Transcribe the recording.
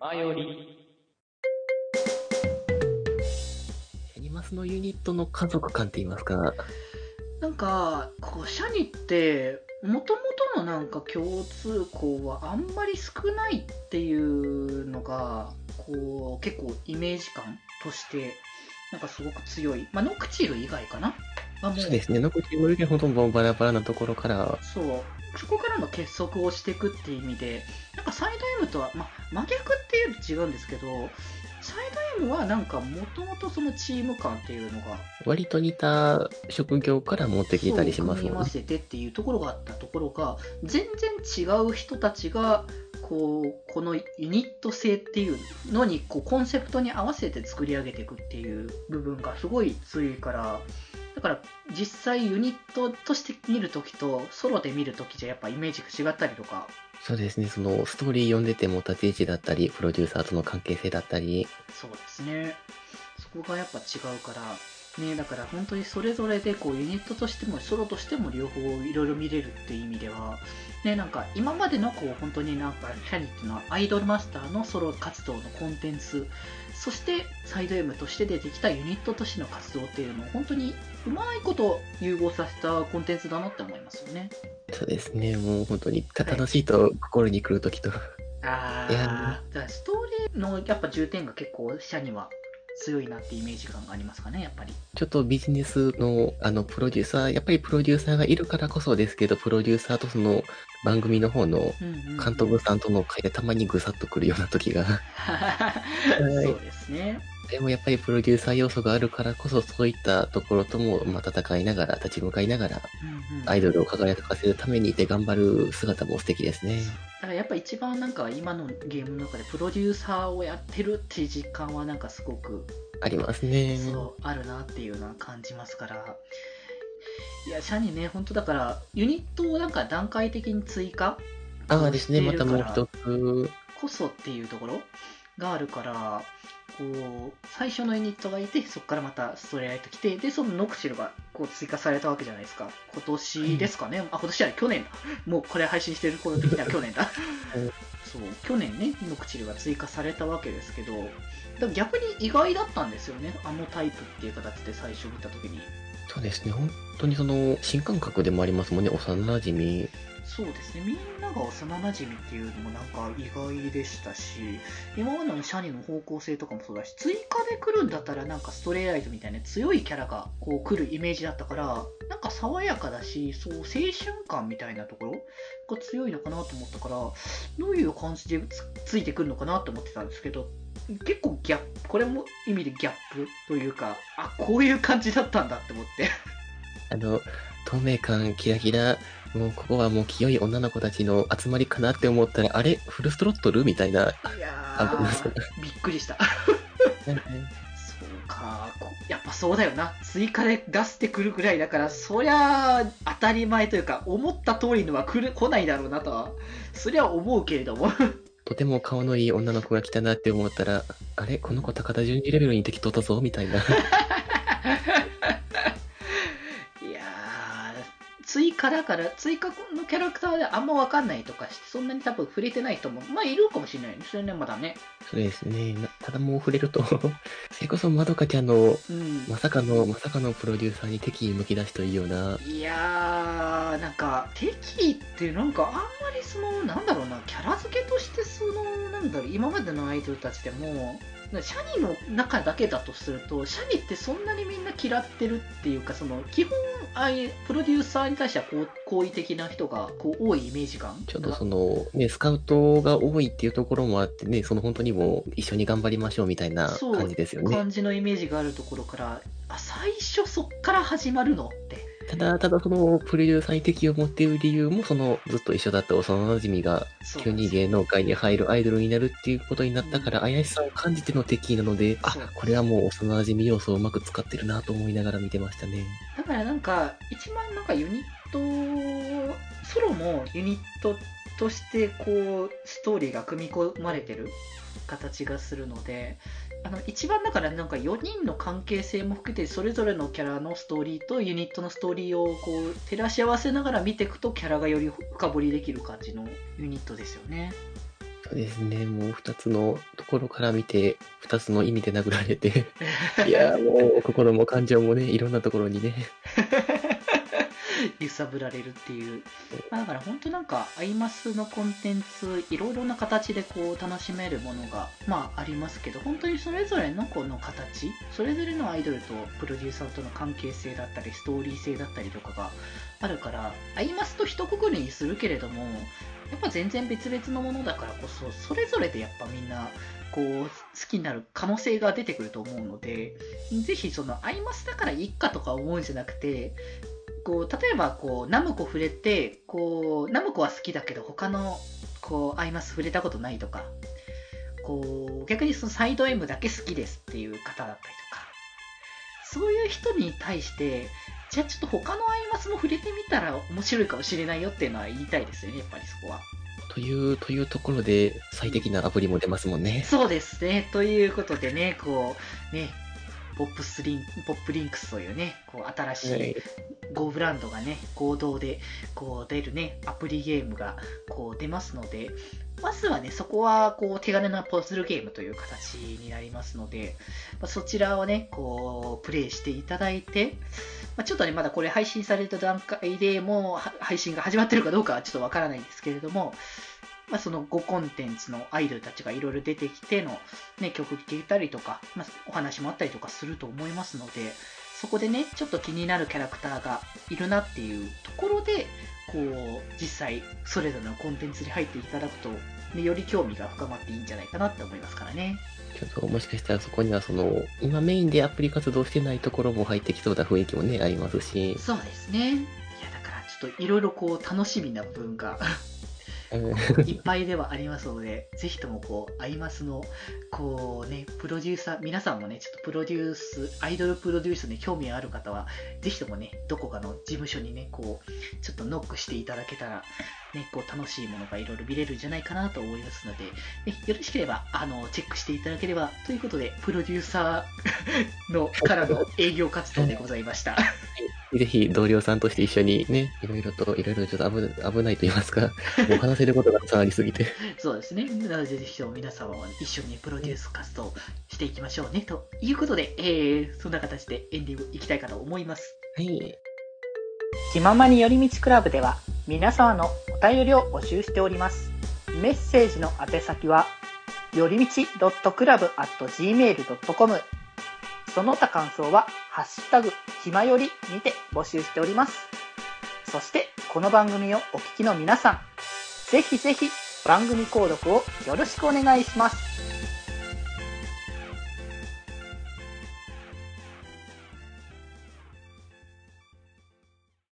マヨリ。アニマスのユニットの家族感って言いますか、なんか、こう、シャニって、もともとのなんか共通項はあんまり少ないっていうのが、こう、結構イメージ感として、なんかすごく強い。まあ、ノクチル以外かなそうですね、残りよりほとんどバラバラなところから、そう。そこからの結束をしていくっていう意味で、なんかサイド M とは、まあ、真逆っていうと違うんですけど、サイド M はなんかもともとそのチーム感っていうのが割と似た職業から持ってきたりしますもんね。組み合わせてっていうところがあったところが全然違う人たちがこうこのユニット性っていうのにこうコンセプトに合わせて作り上げていくっていう部分がすごい強いからだから実際ユニットとして見るときとソロで見るときじゃやっぱイメージが違ったりとかそうですね、そのストーリー読んでても立ち位置だったり、プロデューサーとの関係性だったり、そうですね。そこがやっぱ違うから、ね、だから本当にそれぞれでこうユニットとしてもソロとしても両方いろいろ見れるっていう意味では、ね、なんか今までのこう本当になんかキャニっていうのはアイドルマスターのソロ活動のコンテンツ、そしてサイド M として出てきたユニットとしての活動っていうのを本当にうまいこと融合させたコンテンツだなって思いますよね。そうですね、もう本当に楽しいと心に来るときと、あい。や。ー、だからストーリーのやっぱ重点が結構社には強いなってイメージ感がありますかね、やっぱり。ちょっとビジネスのあのプロデューサー、やっぱりプロデューサーがいるからこそですけど、プロデューサーとその番組の方の監督さんとの会でたまにぐさっとくるような時が、そうですね。でもやっぱりプロデューサー要素があるからこそ、そういったところとも、まあ、戦いながら、立ち向かいながら、うんうんアイドルを輝かせるためにいて頑張る姿も素敵ですね。だからやっぱ一番なんか今のゲームの中でプロデューサーをやってるっていう実感はなんかすごくありますね。そうあるなっていうのは感じますから。いや、シャニね、本当だから、ユニットをなんか段階的に追加ああですね、またもう一つ、こそっていうところがあるから、こう、最初のユニットがいて、そこからまたストレート来て、で、そのノクシルがこう追加されたわけじゃないですか。今年ですかね。あ、今年じゃない、去年だ。もうこれ配信してる頃的には去年だ。う んそう、去年ね、ノクチルが追加されたわけですけど、逆に意外だったんですよね。あのタイプっていう形で最初見たときに。そうですね、本当にその、新感覚でもありますもんね、幼馴染。そうですね、みんなが幼馴染っていうのもなんか意外でしたし、今までのシャニの方向性とかもそうだし、追加で来るんだったらなんかストレイライトみたいな強いキャラがこう来るイメージだったから、なんか爽やかだし、そう青春感みたいなところが強いのかなと思ったから、どういう感じでつついてくるのかなと思ってたんですけど、結構ギャップ、これも意味でギャップというか、あ、こういう感じだったんだって思って。あの、透明感、キラキラ、もうここはもう清い女の子たちの集まりかなって思ったら、あれフルストロットルみたいな。いやびっくりした。そうか、こやっぱそうだよな。追加で出してくるぐらいだから、そりゃ当たり前というか、思った通りのは来る来ないだろうなとは、そりゃ思うけれども。とても顔のいい女の子が来たなって思ったら、あれ？この子高田純次レベルに適当だぞ？みたいな。いやー、追加だから、追加のキャラクターであんま分かんないとかして、そんなに多分触れてない人も、まあいるかもしれないですよね、まだね。そうですね。なただもう触れると、それこそまどかちゃんの、うん。まさかの、まさかのプロデューサーに敵意むき出しというような、いやー、なんか、敵意ってなんかあんまりその、なんだろうな、キャラ付けとしてなんだろう、今までのアイドルたちでも、シャニの中だけだとすると、シャニってそんなにみんな嫌ってるっていうか、その、基本、ああいうプロデューサーに対してはこう好意的な人がこう多いイメージ感ちょっとその、ね、スカウトが多いっていうところもあってね、その本当にもう一緒に頑張りましょうみたいな感じですよね。感じのイメージがあるところから、あ、最初そっから始まるのって。ただ、ただその、プロデューサーに敵を持っている理由も、その、ずっと一緒だった幼馴染が、急に芸能界に入るアイドルになるっていうことになったから、怪しさを感じての敵意なので、あこれはもう幼馴染要素をうまく使ってるなと思いながら見てましたね。だからなんか、一番なんかユニット、ソロもユニットとしてこう、ストーリーが組み込まれてる形がするので、あの、一番だからなんか4人の関係性も含めて、それぞれのキャラのストーリーとユニットのストーリーをこう、照らし合わせながら見ていくと、キャラがより深掘りできる感じのユニットですよね。そうですね。もう二つのところから見て、二つの意味で殴られて、いやーもう心も感情もね、いろんなところにね。揺さぶられるっていう。まあだから本当なんか、アイマスのコンテンツ、いろいろな形でこう楽しめるものが、まあありますけど、本当にそれぞれのこの形、それぞれのアイドルとプロデューサーとの関係性だったり、ストーリー性だったりとかがあるから、アイマスと一括りにするけれども、やっぱ全然別々のものだからこそ、それぞれでやっぱみんな、こう、好きになる可能性が出てくると思うので、ぜひその、アイマスだからいいかとか思うんじゃなくて、こう、例えばこう、ナムコ触れて、こう、ナムコは好きだけど、他の、こう、アイマス触れたことないとか、こう、逆にそのサイド M だけ好きですっていう方だったりとか、そういう人に対して、じゃあちょっと他のアイマスも触れてみたら面白いかもしれないよっていうのは言いたいですよね、やっぱりそこは。という、というところで最適なアプリも出ますもんね。そうですね。ということでね、こう、ね、ポップスリン、ポップリンクスというね、こう、新しい Go ブランドがね、合同で、こう、出るね、アプリゲームが、こう、出ますので、まずはね、そこは、こう、手軽なパズルゲームという形になりますので、まあ、そちらをね、こう、プレイしていただいて、まあ、ちょっとね、まだこれ配信された段階でもうは配信が始まってるかどうかはちょっとわからないんですけれども、まあ、その5コンテンツのアイドルたちがいろいろ出てきての、ね、曲聴けたりとか、まあ、お話もあったりとかすると思いますので、そこでね、ちょっと気になるキャラクターがいるなっていうところで、こう、実際、それぞれのコンテンツに入っていただくと、ね、より興味が深まっていいんじゃないかなって思いますからね。ちょっともしかしたらそこにはその、今メインでアプリ活動してないところも入ってきそうな雰囲気もね、ありますし。そうですね。いや、だからちょっといろいろこう、楽しみな部分がうんいっぱいではありますので、ぜひともこう、アイマスの、こうね、プロデューサー、皆さんもね、ちょっとプロデュース、アイドルプロデュースに興味がある方は、ぜひともね、どこかの事務所にね、こう、ちょっとノックしていただけたら、ね、こう、楽しいものがいろいろ見れるんじゃないかなと思いますので、ね、よろしければ、あの、チェックしていただければ、ということで、プロデューサーの、からの営業活動でございました。ぜひ同僚さんとして一緒にね、いろいろと、いろいろちょっと危ない危ないと言いますか、もう話せることがたくさんありすぎて。そうですね。なので、ぜひとも皆様は一緒にプロデュース活動していきましょうね。ということで、えー、そんな形でエンディングいきたいかと思います。はい。気ままに寄り道クラブでは、皆様のお便りを募集しております。メッセージの宛先は、よりみち .club.gmail.com その他感想は、ハッシュタグ、ひまよりにて募集しております。そして、この番組をお聞きの皆さん、ぜひぜひ番組購読をよろしくお願いします。